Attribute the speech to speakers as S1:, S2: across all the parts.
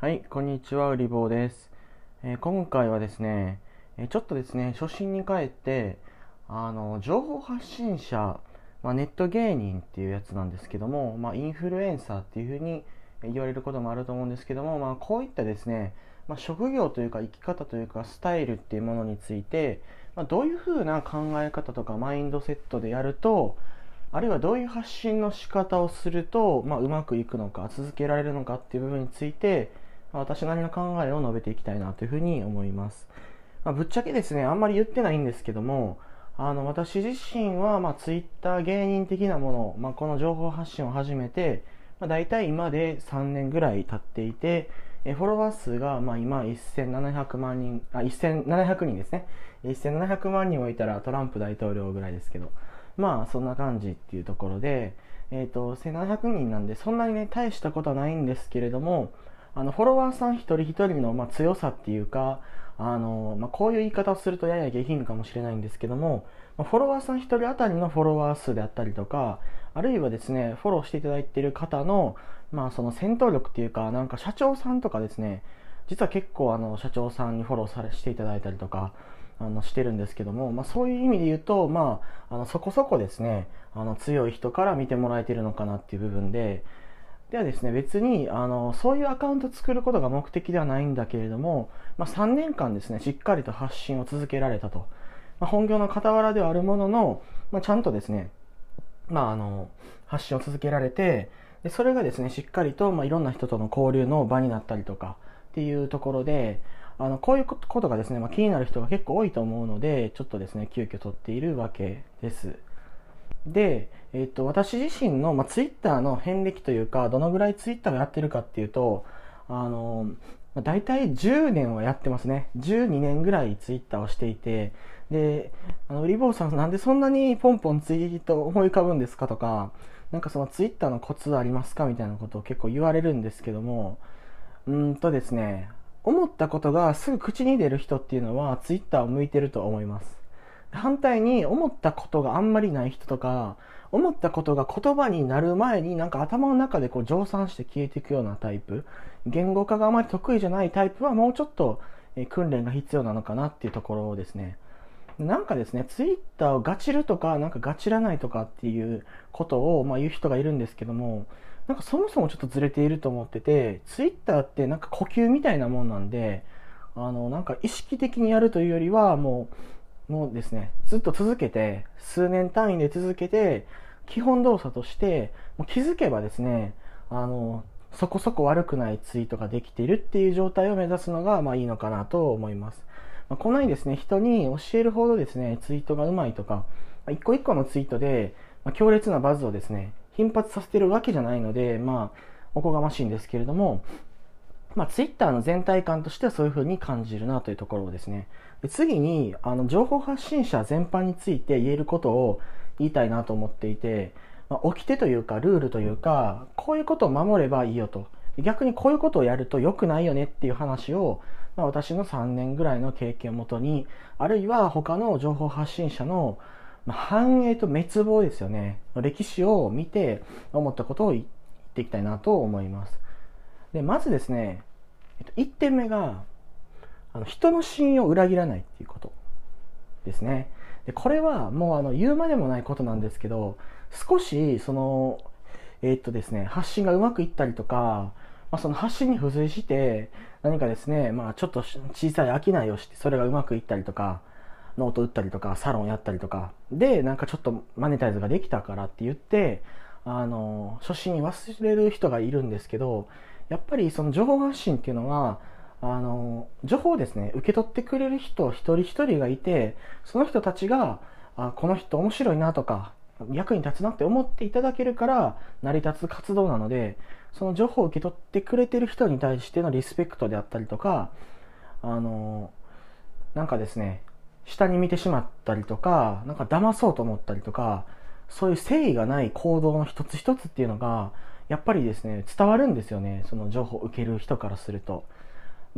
S1: はい、こんにちは、うりぼうです、えー、今回はですね、え、ちょっとですね、初心に帰って、あの、情報発信者、まあ、ネット芸人っていうやつなんですけども、まあ、インフルエンサーっていうふうに言われることもあると思うんですけども、まあ、こういったですね、まあ、職業というか生き方というかスタイルっていうものについて、ま、どういうふうな考え方とかマインドセットでやると、あるいはどういう発信の仕方をすると、ま、うまくいくのか、続けられるのかっていう部分について、私なりの考えを述べていきたいなというふうに思います。まあ、ぶっちゃけですね、あんまり言ってないんですけども、あの私自身は、まあ、ツイッター芸人的なもの、まあ、この情報発信を始めて、まあ、大体今で3年ぐらい経っていて、えフォロワー数が、まあ、今1700万人、あ、1700人ですね。1700万人もいたらトランプ大統領ぐらいですけど、まあそんな感じっていうところで、えっ、ー、と、1700人なんでそんなにね、大したことはないんですけれども、あのフォロワーさん一人一人の、ま、強さっていうかあの、ま、こういう言い方をするとやや下品かもしれないんですけども、ま、フォロワーさん一人当たりのフォロワー数であったりとかあるいはですねフォローしていただいている方の,、まあその戦闘力っていうかなんか社長さんとかですね実は結構あの社長さんにフォローされしていただいたりとかあのしてるんですけども、まあ、そういう意味で言うと、まあ、あのそこそこですねあの強い人から見てもらえてるのかなっていう部分でではですね、別にあのそういうアカウント作ることが目的ではないんだけれども、まあ、3年間ですね、しっかりと発信を続けられたと。まあ、本業の傍らではあるものの、まあ、ちゃんとですね、まあ、あの発信を続けられて、でそれがですね、しっかりと、まあ、いろんな人との交流の場になったりとかっていうところで、あのこういうことがですね、まあ、気になる人が結構多いと思うので、ちょっとですね、急遽取っているわけです。で、えっと、私自身の、まあ、ツイッターの遍歴というか、どのぐらいツイッターをやってるかっていうと、あの、まあ、大体10年はやってますね。12年ぐらいツイッターをしていて、で、あの、リボーさんなんでそんなにポンポンツイート思い浮かぶんですかとか、なんかそのツイッターのコツありますかみたいなことを結構言われるんですけども、うんとですね、思ったことがすぐ口に出る人っていうのはツイッターを向いてると思います。反対に思ったことがあんまりない人とか、思ったことが言葉になる前になんか頭の中でこう蒸散して消えていくようなタイプ、言語化があまり得意じゃないタイプはもうちょっと訓練が必要なのかなっていうところですね。なんかですね、ツイッターをガチるとか、なんかガチらないとかっていうことを、まあ、言う人がいるんですけども、なんかそもそもちょっとずれていると思ってて、ツイッターってなんか呼吸みたいなもんなんで、あの、なんか意識的にやるというよりは、もう、もうですね、ずっと続けて、数年単位で続けて、基本動作として、もう気づけばですね、あの、そこそこ悪くないツイートができているっていう状態を目指すのが、まあいいのかなと思います。まあ、こんなにですね、人に教えるほどですね、ツイートがうまいとか、まあ、一個一個のツイートで、まあ、強烈なバズをですね、頻発させてるわけじゃないので、まあ、おこがましいんですけれども、まあ、ツイッターの全体感としてはそういうふうに感じるなというところをですね。次に、あの、情報発信者全般について言えることを言いたいなと思っていて、まあ、掟というか、ルールというか、こういうことを守ればいいよと。逆にこういうことをやると良くないよねっていう話を、まあ、私の3年ぐらいの経験をもとに、あるいは他の情報発信者の繁栄と滅亡ですよね。歴史を見て思ったことを言っていきたいなと思います。で、まずですね、1点目が、あの人の信用を裏切らないっていうことですね。でこれはもうあの言うまでもないことなんですけど、少しその、えー、っとですね、発信がうまくいったりとか、まあ、その発信に付随して何かですね、まあ、ちょっと小さい商いをしてそれがうまくいったりとか、ノート打ったりとか、サロンやったりとか、で、なんかちょっとマネタイズができたからって言って、あの、初心に忘れる人がいるんですけど、やっぱりその情報発信っていうのは、あの、情報をですね、受け取ってくれる人一人一人がいて、その人たちが、あこの人面白いなとか、役に立つなって思っていただけるから成り立つ活動なので、その情報を受け取ってくれてる人に対してのリスペクトであったりとか、あの、なんかですね、下に見てしまったりとか、なんか騙そうと思ったりとか、そういう誠意がない行動の一つ一つっていうのが、やっぱりですね、伝わるんですよね。その情報を受ける人からすると。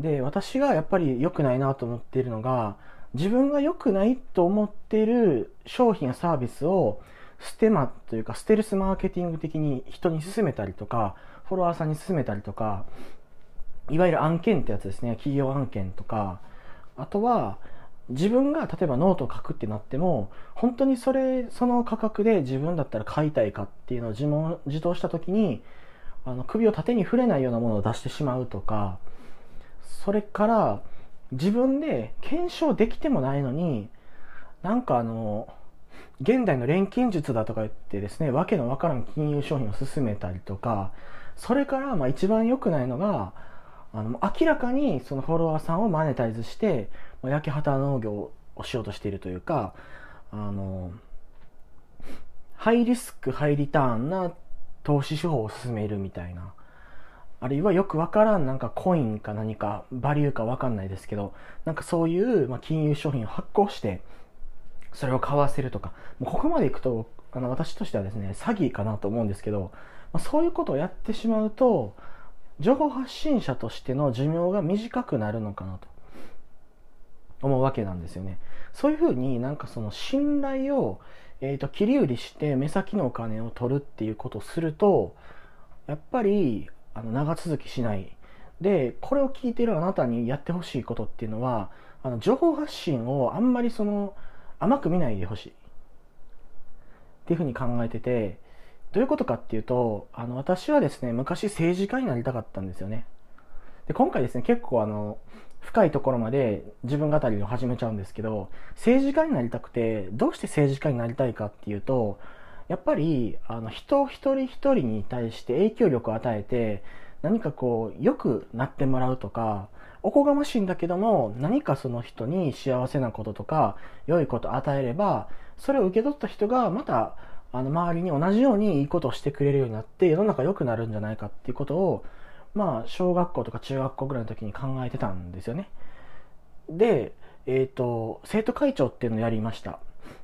S1: で、私がやっぱり良くないなと思っているのが、自分が良くないと思っている商品やサービスをステマというかステルスマーケティング的に人に勧めたりとか、フォロワーさんに勧めたりとか、いわゆる案件ってやつですね。企業案件とか、あとは、自分が例えばノートを書くってなっても、本当にそれ、その価格で自分だったら買いたいかっていうのを自問自答した時に、あの、首を縦に触れないようなものを出してしまうとか、それから、自分で検証できてもないのに、なんかあの、現代の錬金術だとか言ってですね、わけのわからん金融商品を進めたりとか、それからまあ一番良くないのが、あの明らかにそのフォロワーさんをマネタイズして、焼き畑農業をしようとしているというか、あの、ハイリスク、ハイリターンな投資手法を進めるみたいな。あるいはよくわからんなんかコインか何かバリューかわかんないですけど、なんかそういう、ま、金融商品を発行して、それを買わせるとか、もうここまでいくと、あの私としてはですね、詐欺かなと思うんですけど、まあ、そういうことをやってしまうと、情報発信者としての寿命が短くなるのかなと思うわけなんですよね。そういうふうになんかその信頼を、えーと、切り売りして目先のお金を取るっていうことをすると、やっぱりあの長続きしない。で、これを聞いてるあなたにやってほしいことっていうのは、あの情報発信をあんまりその甘く見ないでほしい。っていうふうに考えてて、どういうことかっていうと、あの、私はですね、昔政治家になりたかったんですよね。で、今回ですね、結構あの、深いところまで自分語りを始めちゃうんですけど、政治家になりたくて、どうして政治家になりたいかっていうと、やっぱり、あの、人一人一人に対して影響力を与えて、何かこう、良くなってもらうとか、おこがましいんだけども、何かその人に幸せなこととか、良いこと与えれば、それを受け取った人がまた、あの、周りに同じようにいいことをしてくれるようになって、世の中良くなるんじゃないかっていうことを、まあ、小学校とか中学校ぐらいの時に考えてたんですよね。で、えっ、ー、と、生徒会長っていうのをやりました。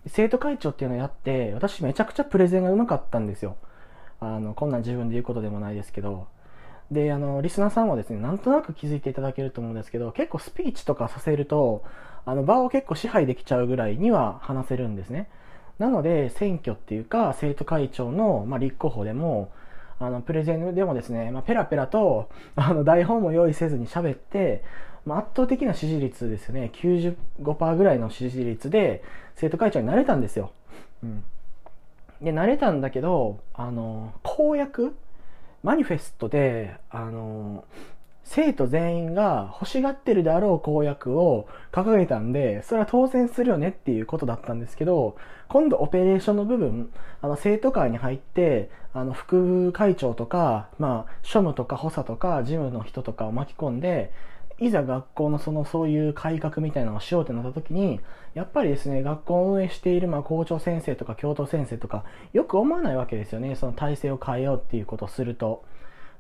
S1: 生徒会長っていうのをやって、私めちゃくちゃプレゼンがうまかったんですよ。あの、こんなん自分で言うことでもないですけど。で、あの、リスナーさんはですね、なんとなく気づいていただけると思うんですけど、結構スピーチとかさせると、あの、場を結構支配できちゃうぐらいには話せるんですね。なので、選挙っていうか、生徒会長の、まあ、立候補でも、あの、プレゼンでもですね、まあ、ペラペラと、あの、台本も用意せずに喋って、まあ、圧倒的な支持率ですよね。95%ぐらいの支持率で、生徒会長になれたんですよ。うん。で、なれたんだけど、あの、公約マニフェストで、あの、生徒全員が欲しがってるであろう公約を掲げたんで、それは当選するよねっていうことだったんですけど、今度オペレーションの部分、あの生徒会に入って、あの副会長とか、まあ、庶務とか補佐とか事務の人とかを巻き込んで、いざ学校のそのそういう改革みたいなのをしようってなった時に、やっぱりですね、学校を運営しているまあ校長先生とか教頭先生とか、よく思わないわけですよね。その体制を変えようっていうことをすると。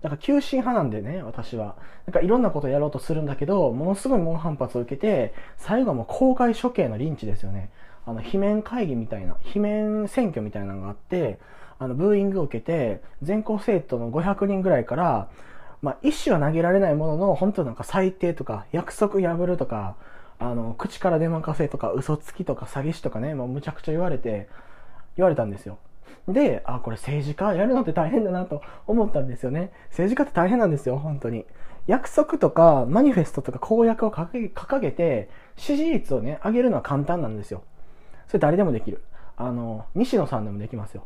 S1: だから急進派なんでね、私は。なんかいろんなことをやろうとするんだけど、ものすごい猛反発を受けて、最後はもう公開処刑のリンチですよね。あの、罷免会議みたいな、罷免選挙みたいなのがあって、あの、ブーイングを受けて、全校生徒の500人ぐらいから、まあ、一種は投げられないものの、本当なんか最低とか、約束破るとか、あの、口から出まかせとか、嘘つきとか、詐欺師とかね、もうむちゃくちゃ言われて、言われたんですよ。で、あ、これ政治家やるのって大変だなと思ったんですよね。政治家って大変なんですよ、本当に。約束とか、マニフェストとか公約を掲げて、支持率をね、上げるのは簡単なんですよ。それ誰でもできる。あの、西野さんでもできますよ。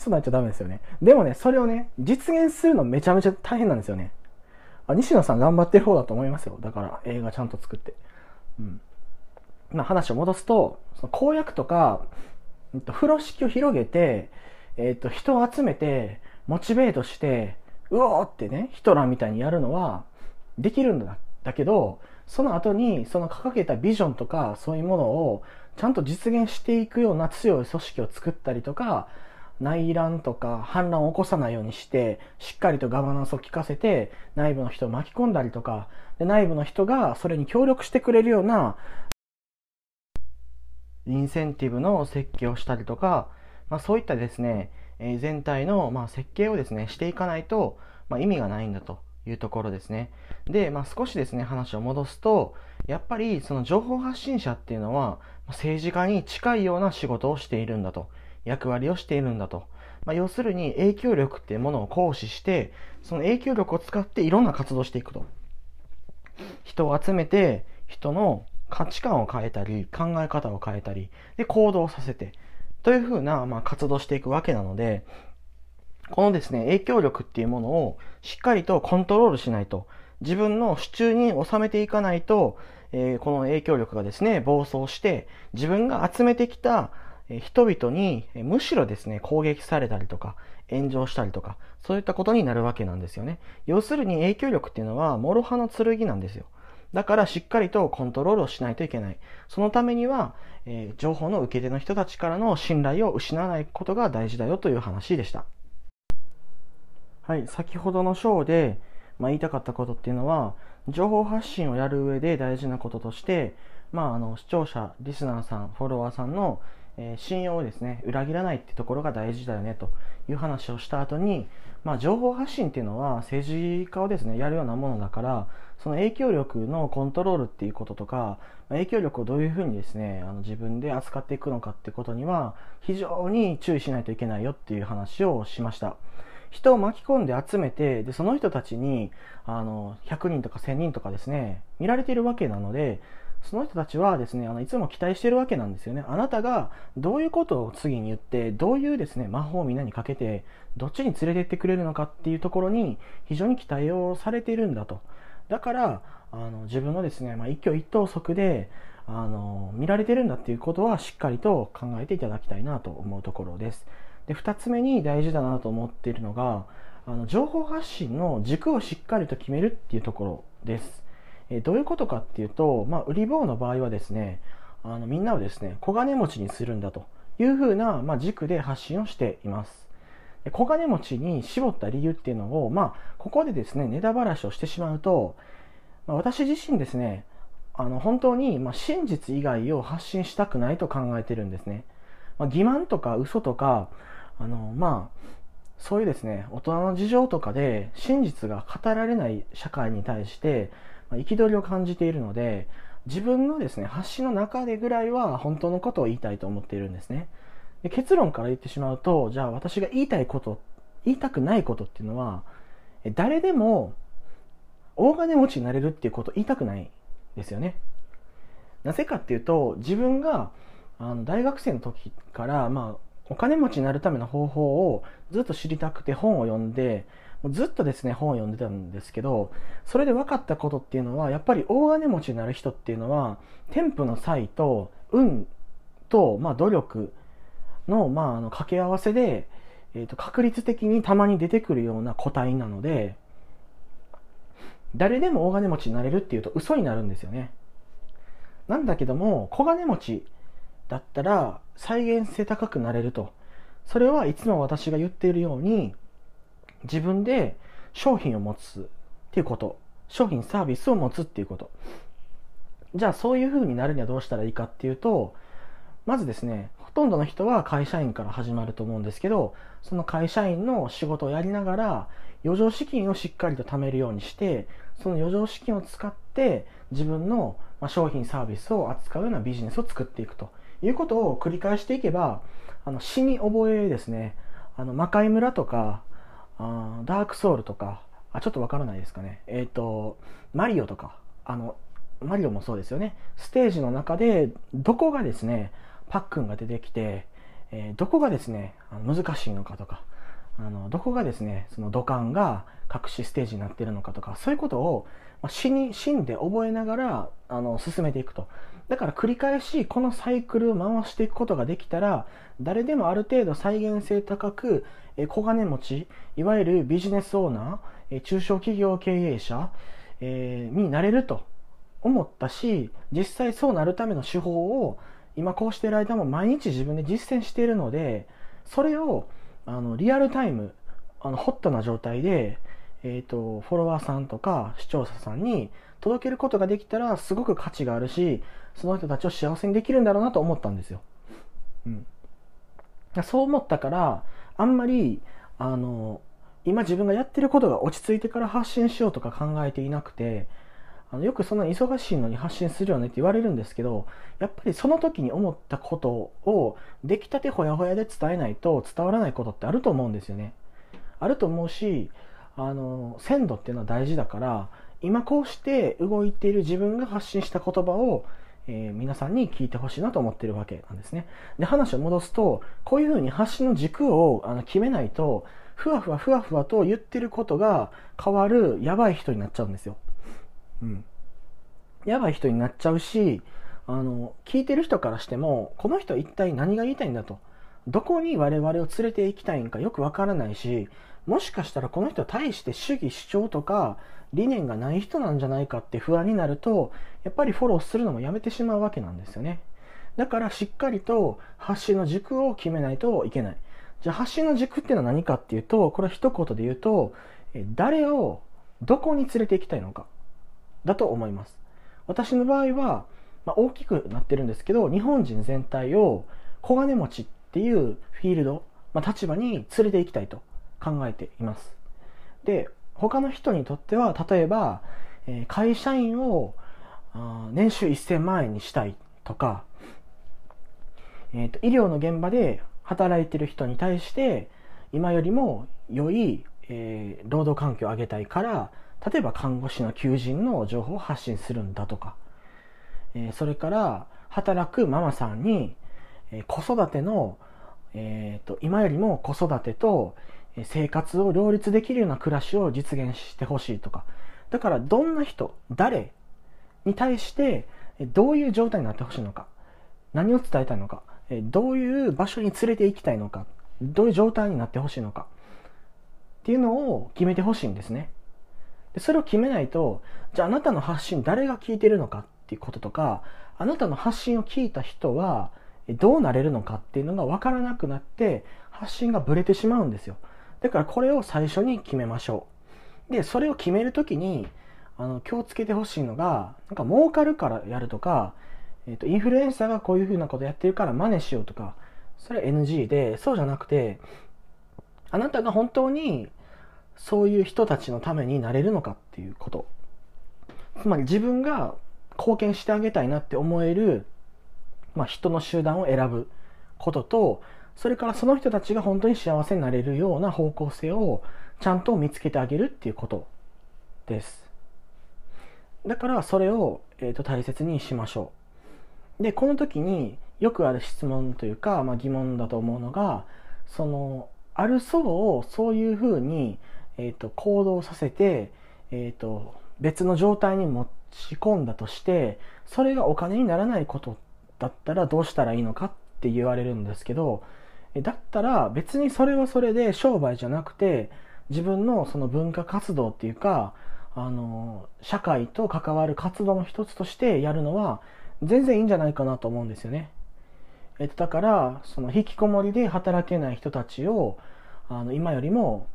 S1: そうなっちゃダメですよね。でもね、それをね、実現するのめちゃめちゃ大変なんですよね。あ西野さん頑張ってる方だと思いますよ。だから映画ちゃんと作って。うん。まあ話を戻すと、その公約とか、風呂敷を広げて、えっ、と、人を集めて、モチベートして、うおーってね、ヒトラーみたいにやるのは、できるんだ。だけど、その後に、その掲げたビジョンとか、そういうものを、ちゃんと実現していくような強い組織を作ったりとか、内乱とか反乱を起こさないようにして、しっかりとガバナンスを効かせて、内部の人を巻き込んだりとか、で内部の人がそれに協力してくれるような、インセンティブの設計をしたりとか、まあ、そういったですね、え、全体の、ま、設計をですね、していかないと、ま、意味がないんだというところですね。で、まあ、少しですね、話を戻すと、やっぱりその情報発信者っていうのは、政治家に近いような仕事をしているんだと。役割をしているんだと。まあ、要するに影響力っていうものを行使して、その影響力を使っていろんな活動していくと。人を集めて人の価値観を変えたり考え方を変えたりで行動させてというふうな、まあ、活動していくわけなのでこのですね影響力っていうものをしっかりとコントロールしないと自分の手中に収めていかないと、えー、この影響力がですね暴走して自分が集めてきた人々にむしろですね攻撃されたりとか炎上したりとかそういったことになるわけなんですよね要するに影響力っていうのは諸刃の剣なんですよだからしっかりとコントロールをしないといけない。そのためには、えー、情報の受け手の人たちからの信頼を失わないことが大事だよという話でした。はい、先ほどの章で、まあ、言いたかったことっていうのは、情報発信をやる上で大事なこととして、まあ、あの視聴者、リスナーさん、フォロワーさんのえー、信用をですね、裏切らないってところが大事だよねという話をした後に、まあ、情報発信っていうのは政治家をですね、やるようなものだから、その影響力のコントロールっていうこととか、影響力をどういうふうにですね、あの自分で扱っていくのかってことには、非常に注意しないといけないよっていう話をしました。人を巻き込んで集めて、で、その人たちに、あの、100人とか1000人とかですね、見られているわけなので、その人たちはですね、あのいつも期待してるわけなんですよね。あなたがどういうことを次に言って、どういうですね、魔法をみんなにかけて、どっちに連れてってくれるのかっていうところに非常に期待をされているんだと。だから、あの自分のですね、まあ、一挙一投足で、あの見られてるんだっていうことはしっかりと考えていただきたいなと思うところです。で、二つ目に大事だなと思っているのが、あの情報発信の軸をしっかりと決めるっていうところです。えどういうことかっていうと、まあ、売り棒の場合はですね、あのみんなをですね、小金持ちにするんだというふうな、まあ、軸で発信をしています。小金持ちに絞った理由っていうのを、まあ、ここでですね、ネタばらしをしてしまうと、まあ、私自身ですね、あの本当に、ま真実以外を発信したくないと考えてるんですね。まあ、欺瞞とか嘘とか、あの、まあ、そういうですね、大人の事情とかで真実が語られない社会に対して、憤りを感じているので、自分のですね、発信の中でぐらいは本当のことを言いたいと思っているんですね。で結論から言ってしまうと、じゃあ私が言いたいこと、言いたくないことっていうのは、誰でも大金持ちになれるっていうことを言いたくないですよね。なぜかっていうと、自分があの大学生の時から、まあ、お金持ちになるための方法をずっと知りたくて本を読んで、ずっとですね、本を読んでたんですけど、それで分かったことっていうのは、やっぱり大金持ちになる人っていうのは、添付の際と、運と、まあ、努力の、まあ、あの掛け合わせで、えー、と確率的にたまに出てくるような個体なので、誰でも大金持ちになれるっていうと嘘になるんですよね。なんだけども、小金持ちだったら再現性高くなれると。それはいつも私が言っているように、自分で商品を持つっていうこと。商品サービスを持つっていうこと。じゃあそういう風になるにはどうしたらいいかっていうと、まずですね、ほとんどの人は会社員から始まると思うんですけど、その会社員の仕事をやりながら、余剰資金をしっかりと貯めるようにして、その余剰資金を使って自分の商品サービスを扱うようなビジネスを作っていくということを繰り返していけば、あの死に覚えですね、あの魔界村とか、あダークソウルとか、あ、ちょっとわからないですかね。えっ、ー、と、マリオとか、あの、マリオもそうですよね。ステージの中で、どこがですね、パックンが出てきて、えー、どこがですね、あの難しいのかとか、あの、どこがですね、その土管が隠しステージになってるのかとか、そういうことを、まあ、死に、死んで覚えながら、あの、進めていくと。だから繰り返しこのサイクルを回していくことができたら、誰でもある程度再現性高く、小金持ち、いわゆるビジネスオーナー、中小企業経営者、になれると思ったし、実際そうなるための手法を今こうしてる間も毎日自分で実践しているので、それをあのリアルタイム、あのホットな状態で、えっ、ー、と、フォロワーさんとか視聴者さんに届けることができたらすごく価値があるし、その人たちを幸せにできるんだろうなと思ったんですよ。うん。そう思ったから、あんまり、あの、今自分がやってることが落ち着いてから発信しようとか考えていなくて、あのよくそんな忙しいのに発信するよねって言われるんですけど、やっぱりその時に思ったことを出来たてほやほやで伝えないと伝わらないことってあると思うんですよね。あると思うし、あの、鮮度っていうのは大事だから、今こうして動いている自分が発信した言葉を、えー、皆さんに聞いてほしいなと思ってるわけなんですね。で、話を戻すと、こういうふうに発の軸をあの決めないと、ふわふわふわふわと言ってることが変わるやばい人になっちゃうんですよ。うん。やばい人になっちゃうし、あの、聞いてる人からしても、この人一体何が言いたいんだと。どこに我々を連れて行きたいんかよくわからないし、もしかしたらこの人は対して主義主張とか理念がない人なんじゃないかって不安になると、やっぱりフォローするのもやめてしまうわけなんですよね。だからしっかりと発信の軸を決めないといけない。じゃあ発信の軸っていうのは何かっていうと、これは一言で言うと、誰をどこに連れて行きたいのか、だと思います。私の場合は、まあ、大きくなってるんですけど、日本人全体を小金持ちっていうフィールド、まあ、立場に連れて行きたいと考えています。で、他の人にとっては、例えば、え会社員を年収1000万円にしたいとか、えーと、医療の現場で働いてる人に対して今よりも良い、えー、労働環境を上げたいから例えば看護師の求人の情報を発信するんだとか、えー、それから働くママさんに、えー、子育ての、えーと、今よりも子育てと生活を両立できるような暮らしを実現してほしいとか。だからどんな人誰に対してどういう状態になってほしいのか。何を伝えたいのか。どういう場所に連れて行きたいのか。どういう状態になってほしいのか。っていうのを決めてほしいんですね。でそれを決めないとじゃああなたの発信誰が聞いてるのか。っていうこととかあなたの発信を聞いた人はどうなれるのか。っていうのが分からなくなって発信がブレてしまうんですよ。だからこれを最初に決めましょうでそれを決めるときにあの気をつけてほしいのがなんか儲かるからやるとかえっ、ー、と、インフルエンサーがこういうふうなことやってるから真似しようとか、それは NG で、そうじゃなくて、あなたが本当にそういう人たちのためになれるのかっていうこと。つまり自分が貢献してあげたいなって思える、まあ、人の集団を選ぶことと、それからその人たちが本当に幸せになれるような方向性をちゃんと見つけてあげるっていうことです。だからそれを、えー、と大切にしましょう。で、この時によくある質問というか、まあ、疑問だと思うのが、その、ある層をそういうふうに、え、ー、と、行動させて、えっ、ー、と、別の状態に持ち込んだとして、それがお金にならないことだったらどうしたらいいのかって言われるんですけど、だったら別にそれはそれで商売じゃなくて、自分のその文化活動っていうか、あの、社会と関わる活動の一つとしてやるのは、全然いいんじゃないかなと思うんですよね。えっと、だから、その引きこもりで働けない人たちを、あの、今よりも、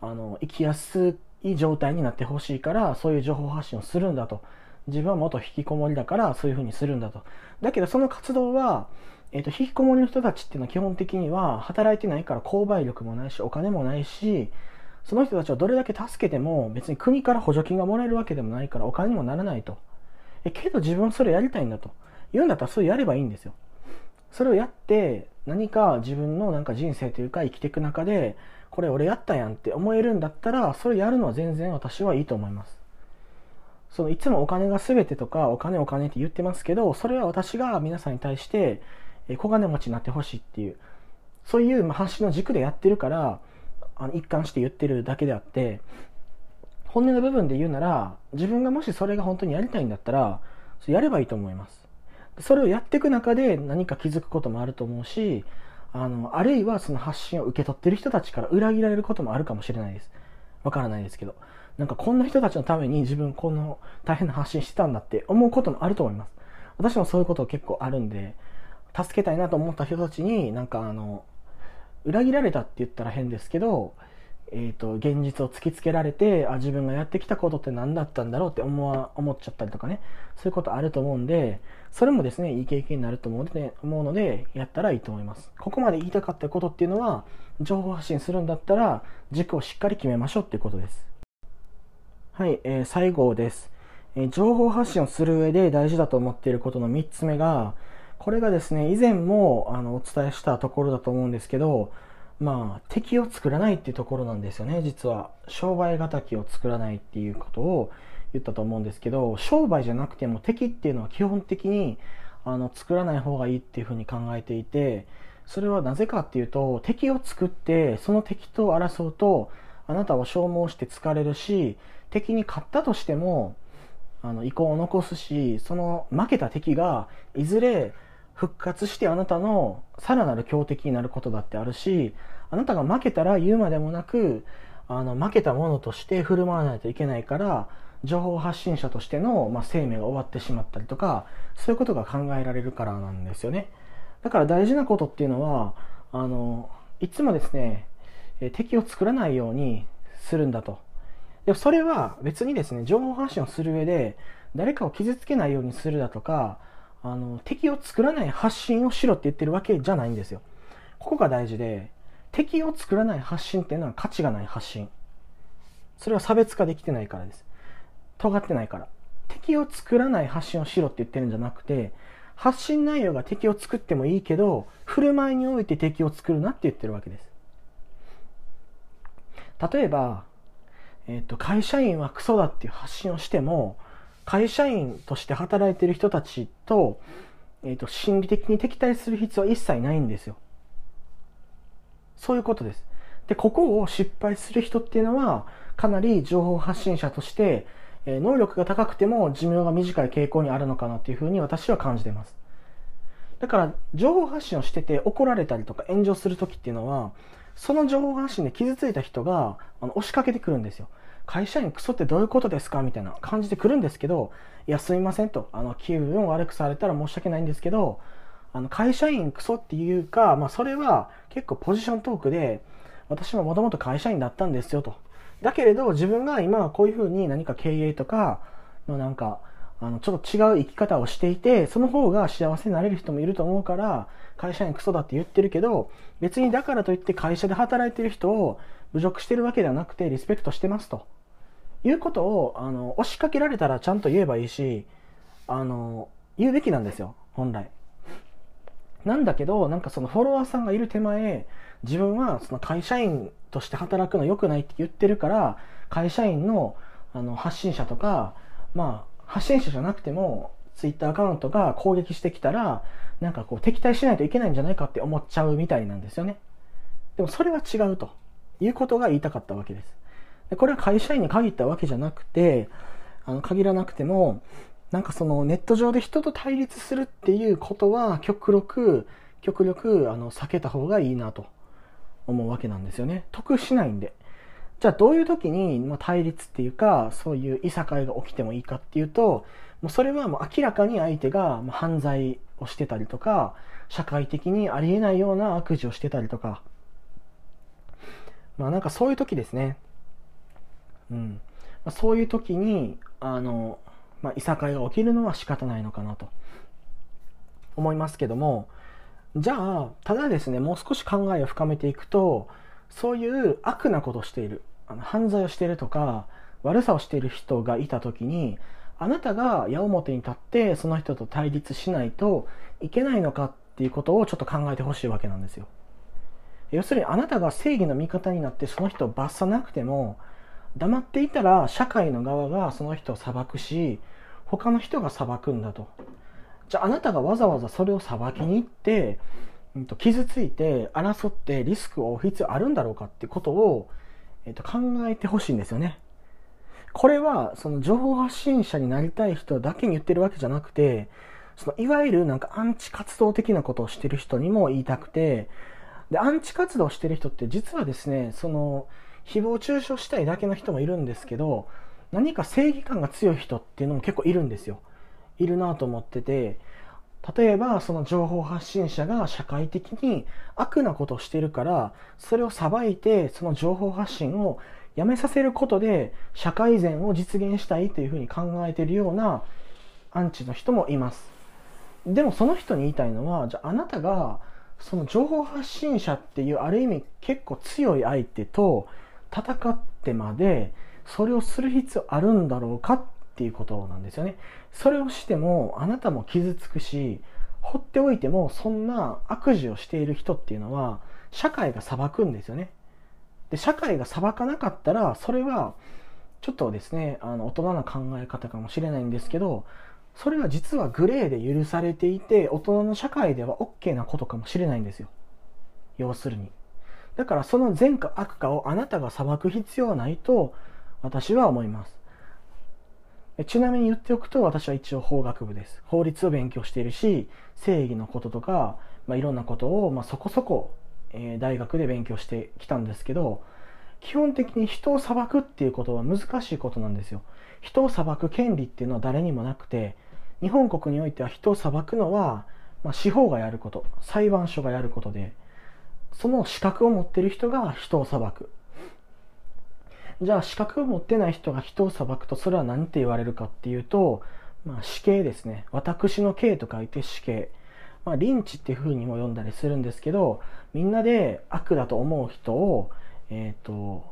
S1: あの、生きやすい状態になってほしいから、そういう情報発信をするんだと。自分は元引きこもりだから、そういうふうにするんだと。だけど、その活動は、えっと、引きこもりの人たちっていうのは基本的には、働いてないから購買力もないし、お金もないし、その人たちをどれだけ助けても、別に国から補助金がもらえるわけでもないから、お金にもならないと。え、けど自分はそれやりたいんだと。言うんだったらそれやればいいんですよ。それをやって、何か自分のなんか人生というか生きていく中で、これ俺やったやんって思えるんだったら、それやるのは全然私はいいと思います。そのいつもお金が全てとかお金お金って言ってますけど、それは私が皆さんに対して小金持ちになってほしいっていう、そういう発信の軸でやってるから、あの一貫して言ってるだけであって、本音の部分で言うなら、自分がもしそれが本当にやりたいんだったら、それやればいいと思います。それをやっていく中で何か気づくこともあると思うし、あの、あるいはその発信を受け取ってる人たちから裏切られることもあるかもしれないです。わからないですけど。なんかこんな人たちのために自分この大変な発信してたんだって思うこともあると思います。私もそういうこと結構あるんで、助けたいなと思った人たちになんかあの、裏切られたって言ったら変ですけど、えーと、現実を突きつけられてあ自分がやってきたことって何だったんだろうって思わ思っちゃったりとかね。そういうことあると思うんでそれもですねいい経験になると思うので思うのでやったらいいと思います。ここまで言いたかったことっていうのは情報発信するんだったら軸をしっかり決めましょうっていうことです。はい、えー、最後です、えー、情報発信をする上で大事だと思っていることの3つ目がこれがですね以前もあのお伝えしたところだと思うんですけどまあ、敵を作らないっていうところなんですよね、実は。商売敵を作らないっていうことを言ったと思うんですけど商売じゃなくても敵っていうのは基本的にあの作らない方がいいっていうふうに考えていてそれはなぜかっていうと敵を作ってその敵と争うとあなたは消耗して疲れるし敵に勝ったとしてもあの遺恨を残すしその負けた敵がいずれ復活してあなたのさらなる強敵になることだってあるしあなたが負けたら言うまでもなくあの負けたものとして振る舞わないといけないから情報発信者としての、まあ、生命が終わってしまったりとかそういうことが考えられるからなんですよね。だから大事なことっていうのはあのいつもですね敵を作らないようにするんだと。でもそれは別にですね情報発信をする上で誰かを傷つけないようにするだとかあの敵を作らない発信をしろって言ってるわけじゃないんですよここが大事で敵を作らない発信っていうのは価値がない発信それは差別化できてないからです尖ってないから。敵を作らない発信をしろって言ってるんじゃなくて、発信内容が敵を作ってもいいけど、振る舞いにおいて敵を作るなって言ってるわけです。例えば、えっ、ー、と、会社員はクソだっていう発信をしても、会社員として働いてる人たちと、えっ、ー、と、心理的に敵対する必要は一切ないんですよ。そういうことです。で、ここを失敗する人っていうのは、かなり情報発信者として、え能力が高くても寿命が短い傾向にあるのかなっていうふうに私は感じてます。だから、情報発信をしてて怒られたりとか炎上するときっていうのは、その情報発信で傷ついた人があの押しかけてくるんですよ。会社員クソってどういうことですか？みたいな感じで来るんですけど、いや、すみませんと。あの、気分を悪くされたら申し訳ないんですけど、あの、会社員クソっていうか、まあ、それは結構ポジショントークで、私ももともと会社員だったんですよと。だけれど自分が今はこういうふうに何か経営とかのなんかあのちょっと違う生き方をしていてその方が幸せになれる人もいると思うから会社員クソだって言ってるけど別にだからといって会社で働いてる人を侮辱してるわけではなくてリスペクトしてますと。いうことをあの押しかけられたらちゃんと言えばいいしあの言うべきなんですよ本来。なんだけどなんかそのフォロワーさんがいる手前自分はその会社員として働くの良くないって言ってるから会社員のあの発信者とかまあ発信者じゃなくてもツイッターアカウントが攻撃してきたらなんかこう敵対しないといけないんじゃないかって思っちゃうみたいなんですよねでもそれは違うということが言いたかったわけですでこれは会社員に限ったわけじゃなくてあの限らなくてもなんかそのネット上で人と対立するっていうことは極力極力あの避けた方がいいなと思うわけなんですよね。得しないんで。じゃあどういう時に、ま対立っていうか、そういういさかいが起きてもいいかっていうと、もうそれはもう明らかに相手が犯罪をしてたりとか、社会的にありえないような悪事をしてたりとか、まあなんかそういう時ですね。うん。まあ、そういう時に、あの、まあ、いさかいが起きるのは仕方ないのかなと思いますけども、じゃあ、ただですね、もう少し考えを深めていくと、そういう悪なことをしている、あの犯罪をしているとか、悪さをしている人がいたときに、あなたが矢面に立ってその人と対立しないといけないのかっていうことをちょっと考えてほしいわけなんですよ。要するにあなたが正義の味方になってその人を罰さなくても黙っていたら社会の側がその人を裁くし他の人が裁くんだと。じゃああなたがわざわざそれを裁きに行って、うん、と傷ついて争ってリスクを負う必要あるんだろうかってことを、えー、と考えてほしいんですよね。これはその情報発信者になりたい人だけに言ってるわけじゃなくて、そのいわゆるなんかアンチ活動的なことをしてる人にも言いたくて、で、アンチ活動してる人って実はですね、その、誹謗中傷したいだけの人もいるんですけど、何か正義感が強い人っていうのも結構いるんですよ。いるなと思ってて、例えばその情報発信者が社会的に悪なことをしてるから、それを裁いてその情報発信をやめさせることで社会善を実現したいというふうに考えているようなアンチの人もいます。でもその人に言いたいのは、じゃああなたがその情報発信者っていうある意味結構強い相手と戦ってまでそれをする必要あるんだろうかっていうことなんですよね。それをしてもあなたも傷つくし、放っておいてもそんな悪事をしている人っていうのは社会が裁くんですよね。で、社会が裁かなかったらそれはちょっとですね、あの、大人な考え方かもしれないんですけど、それは実はグレーで許されていて、大人の社会では OK なことかもしれないんですよ。要するに。だからその善か悪かをあなたが裁く必要はないと私は思います。ちなみに言っておくと私は一応法学部です。法律を勉強しているし、正義のこととか、まあ、いろんなことを、まあ、そこそこ、えー、大学で勉強してきたんですけど、基本的に人を裁くっていうことは難しいことなんですよ。人を裁く権利っていうのは誰にもなくて、日本国においては人を裁くのは、まあ、司法がやること、裁判所がやることで、その資格を持ってる人が人を裁く。じゃあ資格を持ってない人が人を裁くとそれは何て言われるかっていうと、まあ、死刑ですね。私の刑と書いて死刑。まあ、リンチっていう風にも読んだりするんですけど、みんなで悪だと思う人を、えっ、ー、と、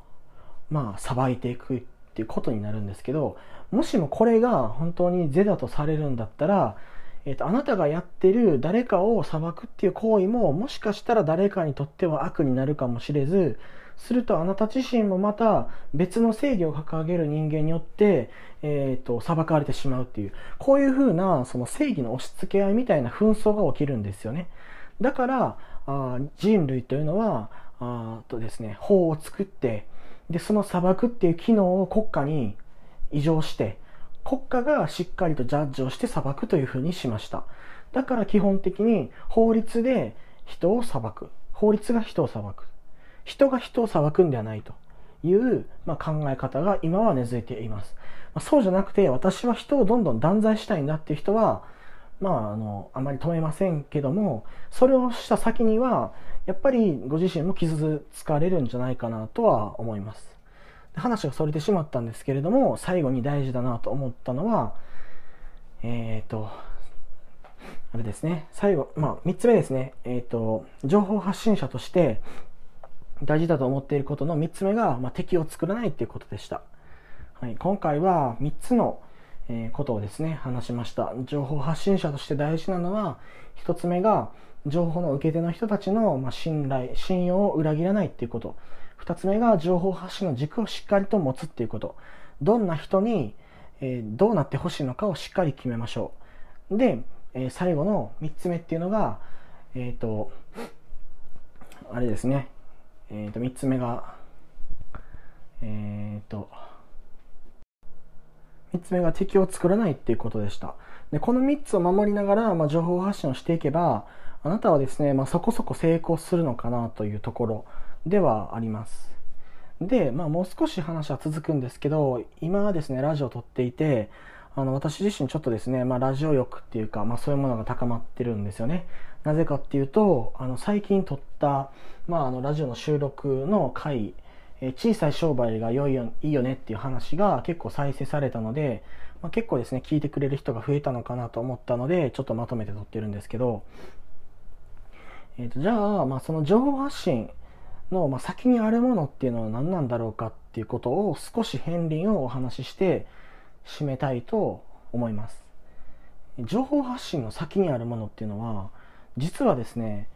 S1: まあ、裁いていくっていうことになるんですけど、もしもこれが本当に是だとされるんだったら、えっ、ー、と、あなたがやってる誰かを裁くっていう行為も、もしかしたら誰かにとっては悪になるかもしれず、するとあなた自身もまた別の正義を掲げる人間によって、えっ、ー、と、裁かれてしまうっていう、こういうふうな、その正義の押し付け合いみたいな紛争が起きるんですよね。だから、あ人類というのは、あとですね、法を作って、で、その裁くっていう機能を国家に移譲して、国家がしっかりとジャッジをして裁くというふうにしました。だから基本的に法律で人を裁く。法律が人を裁く。人が人を裁くんではないという、まあ、考え方が今は根付いています。まあ、そうじゃなくて私は人をどんどん断罪したいんだっていう人は、まあ、あの、あまり止めませんけども、それをした先には、やっぱりご自身も傷つかれるんじゃないかなとは思います。話がそれてしまったんですけれども、最後に大事だなと思ったのは、えっ、ー、と、あれですね、最後、まあ、三つ目ですね、えっ、ー、と、情報発信者として大事だと思っていることの三つ目が、まあ、敵を作らないっていうことでした。はい、今回は三つの、えことをですね、話しました。情報発信者として大事なのは、一つ目が、情報の受け手の人たちの、ま信頼、信用を裏切らないっていうこと。2つ目が情報発信の軸をしっかりと持つっていうこと。どんな人に、えー、どうなってほしいのかをしっかり決めましょう。で、えー、最後の3つ目っていうのが、えっ、ー、と、あれですね。えっ、と、3つ目が、えっ、と、3つ目が敵を作らないっていうことでした。で、この3つを守りながら、まあ、情報発信をしていけば、あなたはですね、まあ、そこそこ成功するのかなというところではあります。で、まあ、もう少し話は続くんですけど、今はですね、ラジオを撮っていて、あの、私自身ちょっとですね、まあ、ラジオ欲っていうか、まあ、そういうものが高まってるんですよね。なぜかっていうと、あの、最近撮った、まあ、あの、ラジオの収録の回、え小さい商売が良いよいいよねっていう話が結構再生されたので、まあ、結構ですね、聞いてくれる人が増えたのかなと思ったので、ちょっとまとめて撮ってるんですけど、えっ、ー、と、じゃあ、まあ、その情報発信、の、まあ、先にあるものっていうのは何なんだろうかっていうことを少し片鱗をお話しして締めたいと思います。情報発信の先にあるものっていうのは実はですね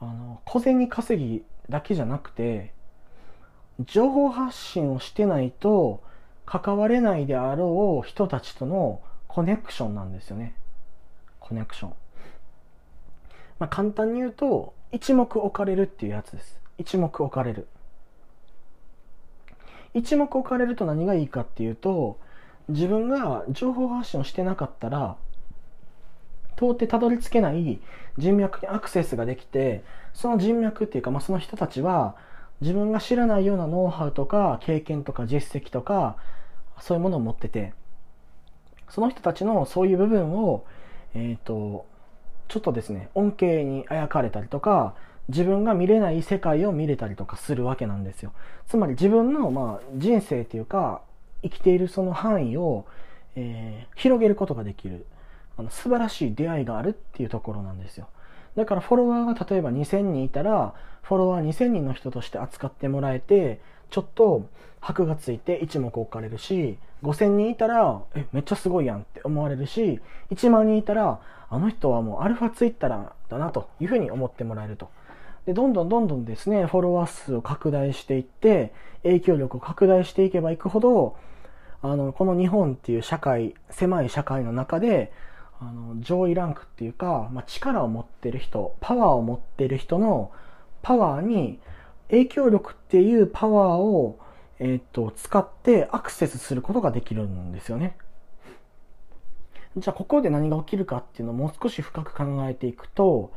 S1: あの小銭稼ぎだけじゃなくて情報発信をしてないと関われないであろう人たちとのコネクションなんですよね。コネクション。まあ、簡単に言うと一目置かれるっていうやつです。一目置かれる。一目置かれると何がいいかっていうと、自分が情報発信をしてなかったら、到底たどり着けない人脈にアクセスができて、その人脈っていうか、まあ、その人たちは、自分が知らないようなノウハウとか、経験とか、実績とか、そういうものを持ってて、その人たちのそういう部分を、えっ、ー、と、ちょっとですね、恩恵にあやかれたりとか、自分が見れない世界を見れたりとかするわけなんですよ。つまり自分の、まあ、人生というか、生きているその範囲を、えー、広げることができる。あの素晴らしい出会いがあるっていうところなんですよ。だからフォロワーが例えば2000人いたら、フォロワー2000人の人として扱ってもらえて、ちょっと箔がついて一目置かれるし、5000人いたら、え、めっちゃすごいやんって思われるし、1万人いたら、あの人はもうアルファツイッターだなというふうに思ってもらえると。で、どんどんどんどんですね、フォロワー数を拡大していって、影響力を拡大していけばいくほど、あの、この日本っていう社会、狭い社会の中で、あの、上位ランクっていうか、まあ、力を持ってる人、パワーを持ってる人のパワーに、影響力っていうパワーを、えっ、と、使ってアクセスすることができるんですよね。じゃあここで何が起きるかっていうのをもう少し深く考えていくと、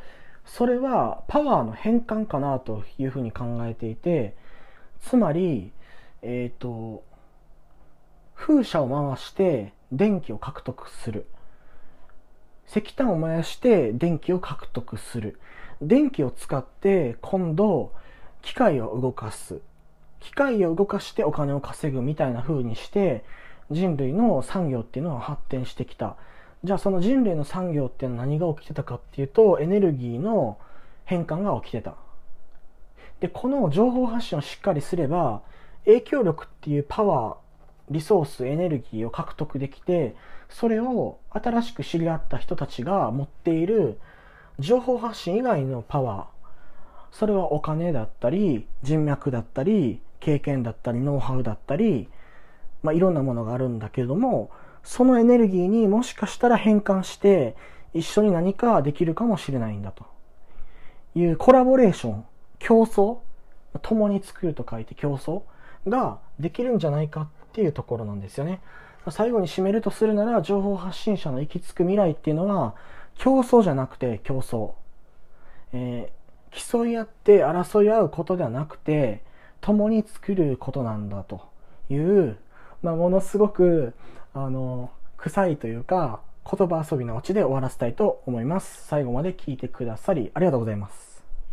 S1: それはパワーの変換かなというふうに考えていて、つまり、えっ、ー、と、風車を回して電気を獲得する。石炭を燃やして電気を獲得する。電気を使って今度機械を動かす。機械を動かしてお金を稼ぐみたいな風にして人類の産業っていうのは発展してきた。じゃあその人類の産業っていうのは何が起きてたかっていうとエネルギーの変換が起きてた。で、この情報発信をしっかりすれば影響力っていうパワー、リソース、エネルギーを獲得できて、それを新しく知り合った人たちが持っている情報発信以外のパワー、それはお金だったり、人脈だったり、経験だったり、ノウハウだったり、まあ、いろんなものがあるんだけれども、そのエネルギーにもしかしたら変換して、一緒に何かできるかもしれないんだというコラボレーション、競争、共に作ると書いて競争ができるんじゃないかっていうところなんですよね。最後に締めるとするなら、情報発信者の行き着く未来っていうのは、競争じゃなくて競争。えー、競い合って争い合うことではなくて、共に作ることなんだという、まあ、ものすごく、あの、臭いというか、言葉遊びのオチで終わらせたいと思います。最後まで聞いてくださりありがとうございます。